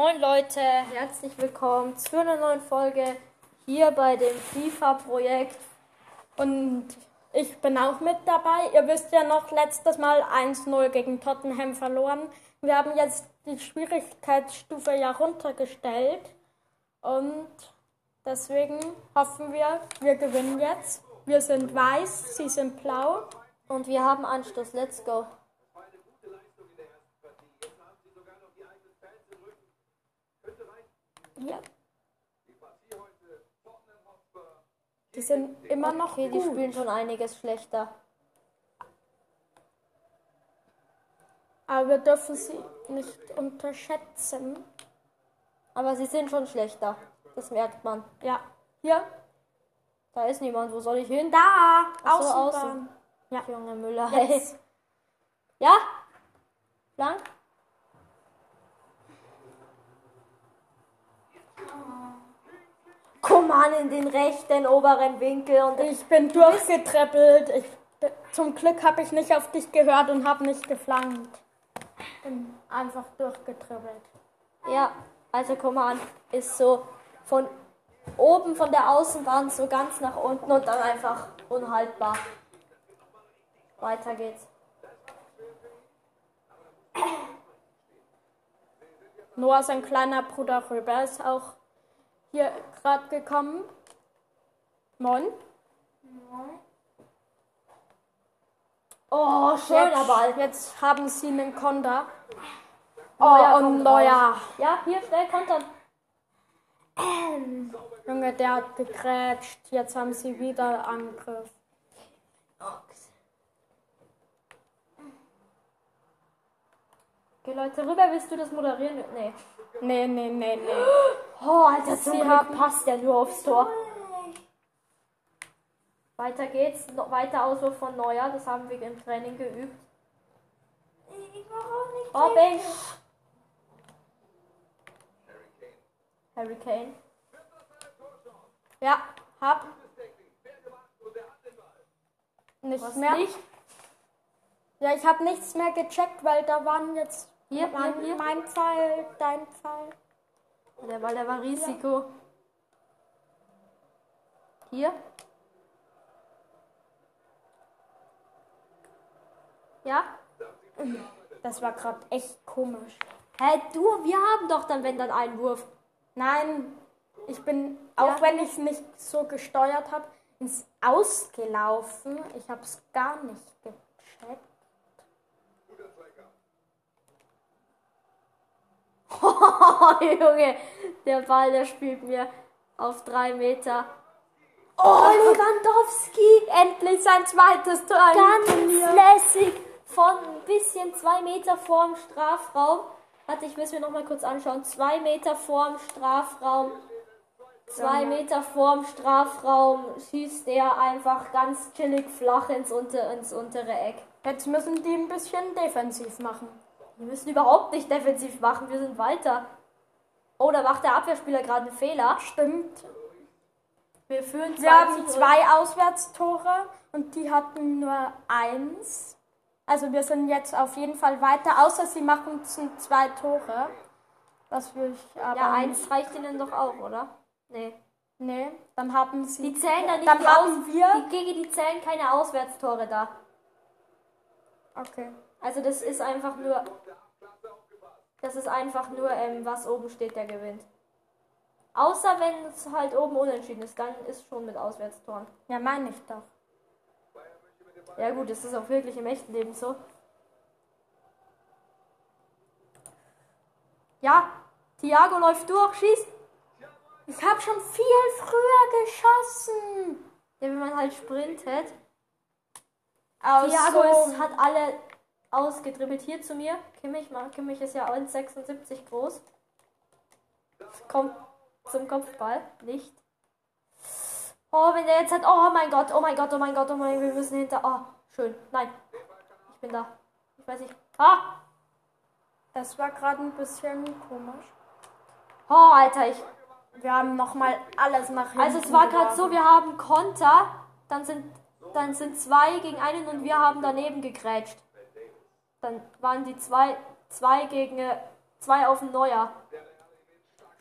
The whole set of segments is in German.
Moin Leute, herzlich willkommen zu einer neuen Folge hier bei dem FIFA-Projekt. Und ich bin auch mit dabei. Ihr wisst ja noch, letztes Mal 1-0 gegen Tottenham verloren. Wir haben jetzt die Schwierigkeitsstufe ja runtergestellt. Und deswegen hoffen wir, wir gewinnen jetzt. Wir sind weiß, sie sind blau. Und wir haben Anstoß. Let's go. Ja. Die sind immer noch Okay, die gut. spielen schon einiges schlechter. Aber wir dürfen sie nicht unterschätzen. Aber sie sind schon schlechter. Das merkt man. Ja, hier, Da ist niemand. Wo soll ich hin? da, Ach so, Außenbahn. Ja, Junge Müller. Jetzt. Ja? Lang? Komm an in den rechten oberen Winkel und ich bin durchgetreppelt. Ich, zum Glück habe ich nicht auf dich gehört und habe nicht geflankt. Bin einfach durchgetreppelt. Ja, also Command ist so von oben von der Außenbahn so ganz nach unten und dann einfach unhaltbar. Weiter geht's. Noah, sein kleiner Bruder Röber, ist auch hier gerade gekommen. Moin. Oh, schöner Jetzt, Ball. jetzt haben sie einen Konter. Oh, Neuer und Neuer. Ja, hier schnell kontern. Junge, der hat gegrätscht. Jetzt haben sie wieder Angriff. Okay, Leute, rüber willst du das moderieren? Nee. Nee, nee, nee, nee. Oh, Alter, sie haben- passt ja nur aufs Tor. Weiter geht's. No, weiter Auswurf von Neuer. Das haben wir im Training geübt. Oh, Bing. Harry Kane. Ja, hab. Nichts Was mehr. nicht? Ja, ich habe nichts mehr gecheckt, weil da waren jetzt Hier, waren hier, hier. mein Pfeil, dein Pfeil. Der Ball, der war Risiko. Hier. Ja? Das war gerade echt komisch. Hä, du, wir haben doch dann, wenn dann Einwurf. Nein, ich bin, auch Ja. wenn ich es nicht so gesteuert habe, ins Ausgelaufen. Ich habe es gar nicht gecheckt. Oh, Junge, der Ball, der spielt mir auf drei Meter. Oh, Lewandowski! Endlich sein zweites Tor. Ganz lässig von ein bisschen zwei Meter vorm Strafraum. Warte, ich es mir noch mal kurz anschauen. Zwei Meter vorm Strafraum. Zwei Meter vorm Strafraum schießt er einfach ganz chillig flach ins, unter, ins untere Eck. Jetzt müssen die ein bisschen defensiv machen. Wir müssen überhaupt nicht defensiv machen, wir sind weiter. Oh, da macht der Abwehrspieler gerade einen Fehler. Stimmt. Wir führen Wir 2 haben zu 0. zwei Auswärtstore und die hatten nur eins. Also wir sind jetzt auf jeden Fall weiter, außer sie machen zwei Tore. Das will ich aber Ja, eins reicht ihnen doch auch, oder? Nee. Nee, dann haben sie. Die zählen da nicht Dann die haben Aus wir- Die, gegen die zählen keine Auswärtstore da. Okay. Also das ist einfach nur. Das ist einfach nur, ähm, was oben steht, der gewinnt. Außer wenn es halt oben unentschieden ist, dann ist schon mit Auswärtstoren. Ja, meine ich doch. Ja gut, das ist auch wirklich im echten Leben so. Ja, Thiago läuft durch, schießt. Ich habe schon viel früher geschossen. Ja, wenn man halt sprintet. Aus Thiago so- ist, hat alle ausgedribbelt. Hier zu mir. Kimmich, mal- Kimmich ist ja 1,76 groß. Kommt zum Kopfball. Nicht. Oh, wenn der jetzt hat. Oh mein Gott, oh mein Gott, oh mein Gott, oh mein Gott, wir müssen hinter. Oh, schön. Nein. Ich bin da. Ich weiß nicht. Ah! Das war gerade ein bisschen komisch. Oh, Alter, ich. Wir haben nochmal alles nach hinten. Also es war gerade so, wir haben Konter, dann sind, dann sind zwei gegen einen und wir haben daneben gegrätscht. Dann waren die zwei, zwei gegen äh, zwei auf den Neuer.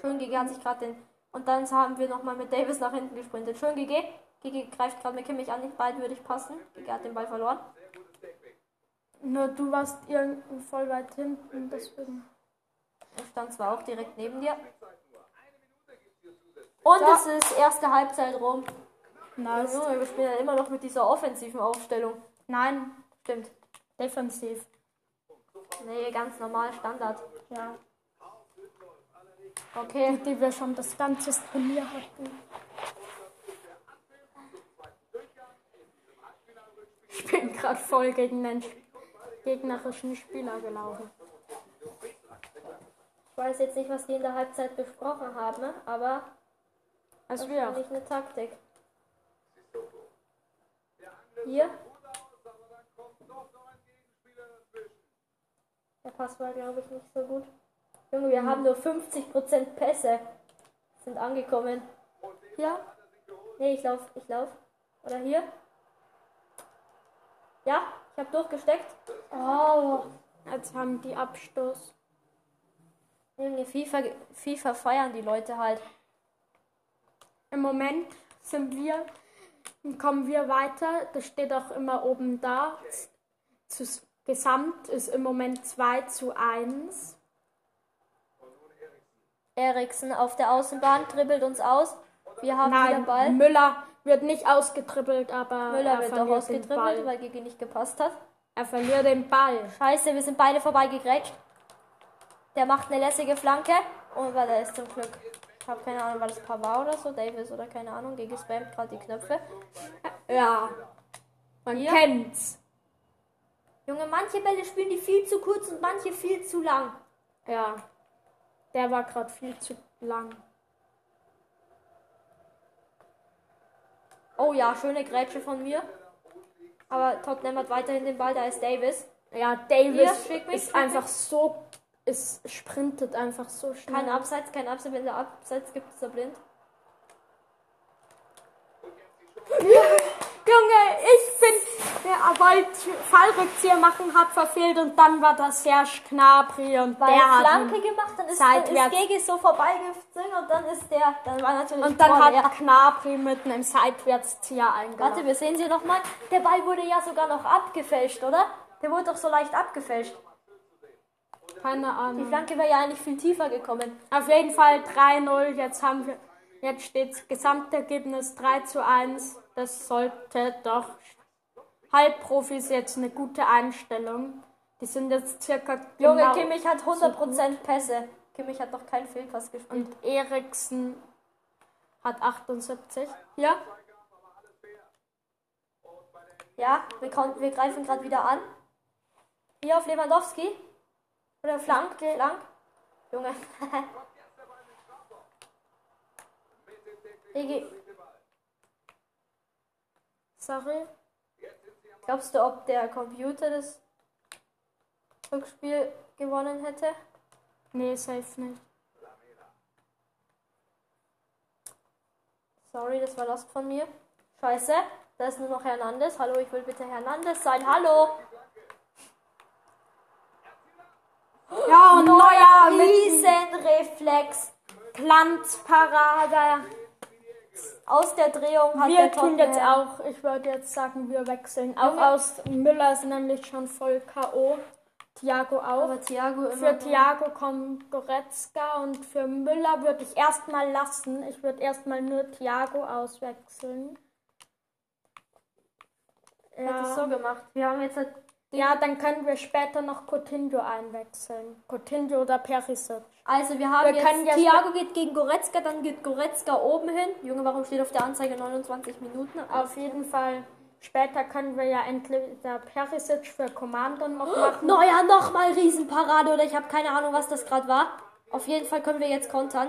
Schön GG hat sich gerade den. Und dann haben wir nochmal mit Davis nach hinten gesprintet. Schön GG. GG greift gerade mit Kimmich an. Nicht beiden würde ich passen. GG hat den Ball verloren. Nur du warst irgendwo voll weit hinten, deswegen. Ich stand zwar auch direkt neben dir. Und So. es ist erste Halbzeit rum. Nice. Junge, wir spielen ja immer noch mit dieser offensiven Aufstellung. Nein, Stimmt. defensiv. Nee, ganz normal, Standard. Ja. Okay. Die wir schon das ganze Turnier hatten. Ich bin gerade voll gegen den gegnerischen Spieler gelaufen. Ich weiß jetzt nicht, was die in der Halbzeit besprochen haben, aber das Also ist wir. nicht eine Taktik. Hier. Der Pass war, glaube ich, nicht so gut. Junge, wir haben nur 50% Pässe. Sind angekommen. Ja? Nee, ich lauf, ich lauf. Oder hier? Ja, ich habe durchgesteckt. Oh, jetzt haben die Abstoß. Junge, FIFA, FIFA feiern die Leute halt. Im Moment sind wir, kommen wir weiter. Das steht auch immer oben da. Zu, Gesamt ist im Moment 2 zu 1. Eriksen auf der Außenbahn dribbelt uns aus. Wir haben wieder Nein, Ball. Müller wird nicht ausgetribbelt, aber Müller er wird den ausgetribbelt, Ball. weil Gigi nicht gepasst hat. Er verliert den Ball. Scheiße, wir sind beide vorbeigegrätscht. Der macht eine lässige Flanke. Und weil der ist zum Glück. Ich habe keine Ahnung, war das Pavard oder so, Davis oder keine Ahnung. Gigi spammt gerade die Knöpfe. Ja, man Hier? kennt's. Junge, manche Bälle spielen die viel zu kurz und manche viel zu lang. Ja, der war gerade viel zu lang. Oh ja, schöne Grätsche von mir. Aber Tottenham hat weiterhin den Ball, da ist Davis. Ja, Hier, Davis mich, ist einfach so, es sprintet einfach so schnell. Kein Abseits, kein Abseits. Wenn der Abseits gibt, ist er blind. Junge, ich bin, der wollte Fallrückzieher machen, hat verfehlt und dann war das Serge Gnabry und Weil der er hat Flanke gemacht, dann ist, dann ist. Gegi so vorbeigezogen und dann ist der, dann war natürlich und dann hat. Gnabry mit einem Seitwärtszieher eingeladen. Warte, wir sehen sie nochmal. Der Ball wurde ja sogar noch abgefälscht, oder? Der wurde doch so leicht abgefälscht. Keine Die Ahnung. Flanke wäre ja eigentlich viel tiefer gekommen. Auf jeden Fall 3-0. Jetzt haben wir, jetzt steht das Gesamtergebnis 3 zu 1. Das sollte doch Halbprofis jetzt eine gute Einstellung. Die sind jetzt circa Junge, genau Kimmich hat 100% Pässe. Kimmich hat noch keinen Fehlpass gespielt. und Eriksen hat 78. Ja? Ja, wir, wir greifen gerade wieder an. Hier auf Lewandowski. Oder Flank, Flank. Junge. Egi, Sorry. glaubst du, ob der Computer das Rückspiel gewonnen hätte? Nee, safe nicht. Sorry, das war Last von mir. Scheiße, da ist nur noch Hernandez. Hallo, ich will bitte Hernandez sein. Hallo. Ja, und neuer mit Riesenreflex. Glanzparade. Aus der Drehung hat Wir der tun jetzt auch, ich würde jetzt sagen, wir wechseln. Auch Junge. aus Müller ist nämlich schon voll K.O. Thiago auch. Aber Thiago immer Für Thiago kommt Goretzka und für Müller würde ich erstmal lassen. Ich würde erstmal nur Thiago auswechseln. Hätte es so Ja. gemacht. Wir haben jetzt halt ja, dann können wir später noch Coutinho einwechseln. Coutinho oder Perisic. Also wir haben Wir jetzt, Thiago geht gegen Goretzka, dann geht Goretzka oben hin. Junge, warum steht auf der Anzeige 29 Minuten? Auf jeden Fall. Später können wir ja entweder Perisic für Commander noch machen. Neuer nochmal Riesenparade oder ich habe keine Ahnung, was das gerade war. Auf jeden Fall können wir jetzt kontern.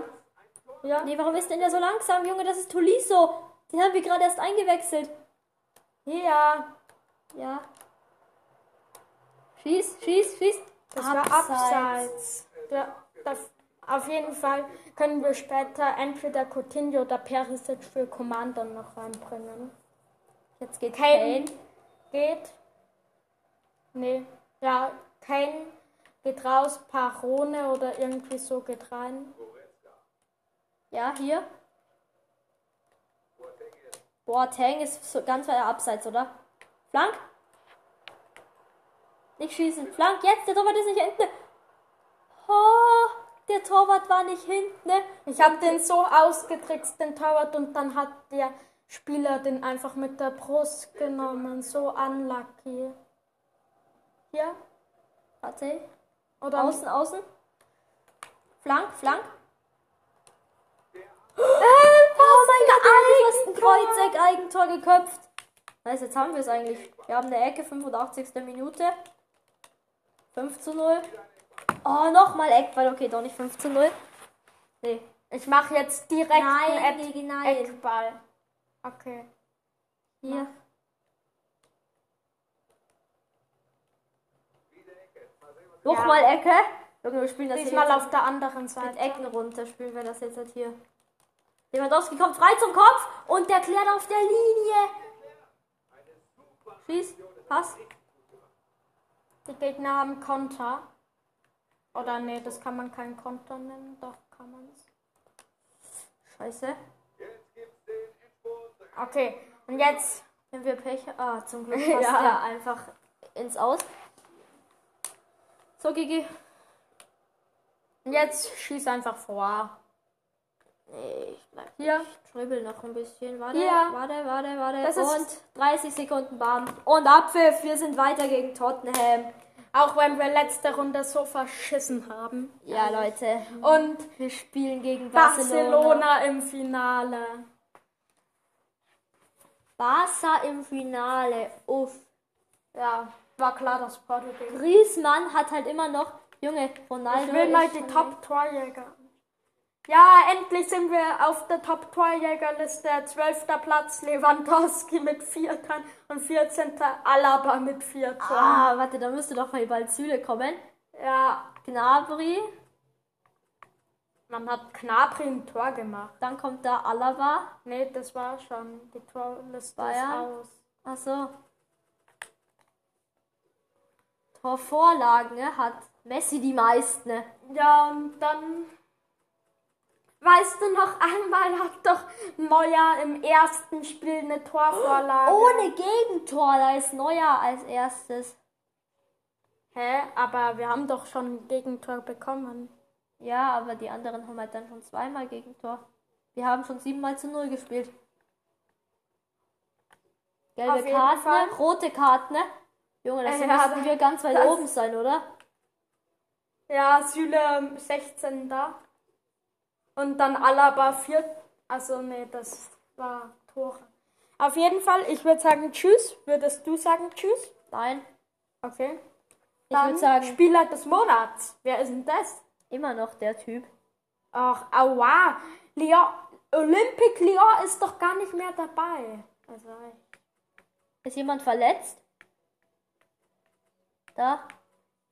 Ja. Nee, warum ist denn der so langsam, Junge? Das ist Tolisso. Den haben wir gerade erst eingewechselt. Ja, Ja. Schieß, schieß, schieß. das war abseits. Ja, das, auf jeden Fall können wir später entweder Coutinho oder Perisic für Commander noch reinbringen. Jetzt geht Kane Kane. geht. Nee. Ja, Kane geht raus, Parone oder irgendwie so geht rein. Ja, hier. Boateng ist so ganz weit abseits, oder? Flank? Nicht schießen. Flank, jetzt, der Torwart ist nicht hinten. Oh, der Torwart war nicht hinten. ne? Ich habe den so ausgetrickst, den Torwart, und dann hat der Spieler den einfach mit der Brust genommen. So unlucky. Hier? Warte. Oder Außen, außen. Flank, Flank. oh mein Gott, fast ein Kreuzeck-Eigentor geköpft. Nice, jetzt haben wir es eigentlich. Wir haben eine Ecke, 85. Minute. 5 zu 0. Oh, nochmal Eckball. Okay, doch nicht 5 zu 0. Nee. Ich mache jetzt direkt Nein, einen Eck nein. Eckball. Okay. Hier. Nochmal Ecke. Junge, wir spielen das Diesmal jetzt auf der anderen mit Seite. Ecken runter. Spielen wir das jetzt halt hier. Lewandowski kommt frei zum Kopf und der klärt auf der Linie. Schieß. Pass. Die Gegner haben Konter. Oder nee, das kann man kein Konter nennen. Doch, kann man es. Scheiße. Okay, und jetzt. Wenn wir Pech. Ah, zum Glück passt Ja. der einfach ins Aus. So, Gigi. Und jetzt schieß einfach vor. Nee, ich bleib Hier. Ich dribbel noch ein bisschen. Warte, Hier. warte, warte, warte. Das und ist- 30 Sekunden Bam. Und Abpfiff. Wir sind weiter gegen Tottenham. Auch wenn wir letzte Runde so verschissen haben. Ja, Leute. Und Wir spielen gegen Barcelona. Barcelona im Finale. Barca im Finale. Uff. Ja, war klar, dass Porto gegen. Griezmann hat halt immer noch. Junge, Ronaldo. Ich will mal die Top-Torjäger. Ja, endlich sind wir auf der Top-Torjägerliste. 12. Platz Lewandowski mit 4 Toren und 14. Alaba mit 4 Toren. Ah, warte, da müsste doch mal bald Süle kommen. Ja, Gnabry. man hat Knabri ein Tor gemacht. Dann kommt da Alaba. Nee, das war schon. Die Torliste Bayern. ist aus. Achso. Torvorlagen ne, hat Messi die meisten. Ne? Ja, und dann. Weißt du noch einmal hat doch Neuer im ersten Spiel eine Torvorlage. Ohne Gegentor, da ist Neuer als erstes. Hä? Aber wir haben doch schon ein Gegentor bekommen. Ja, aber die anderen haben halt dann schon zweimal Gegentor. Wir haben schon siebenmal zu null gespielt. Gelbe Fall. ne? rote Karten, ne? Junge, das Ja, müssen wir ganz weit oben sein, oder? Ja, Süle 16 da. Und dann Alaba 4. Also, nee, das war Tore. Auf jeden Fall, ich würde sagen Tschüss. Würdest du sagen Tschüss? Nein. Okay. Ich Dann würde sagen, Spieler des Monats. Wer ist denn das? immer noch der Typ. Ach, aua. Lyon, Olympic Lyon ist doch gar nicht mehr dabei. Also, Ist jemand verletzt? Da?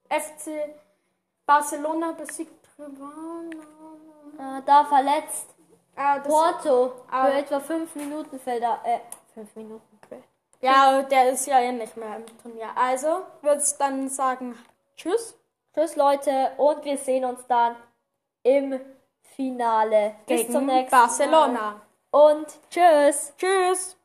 FC Barcelona besiegt Rivalen. Äh, da verletzt. Ah, Porto. Ah. Für etwa fünf Minuten fällt er. Äh, fünf Minuten. ja, der ist ja eh nicht mehr im Turnier. Also, würde ich dann sagen Tschüss. Tschüss, Leute. Und wir sehen uns dann im Finale. Bis Gegen zum nächsten Barcelona. Mal. Und tschüss. Tschüss.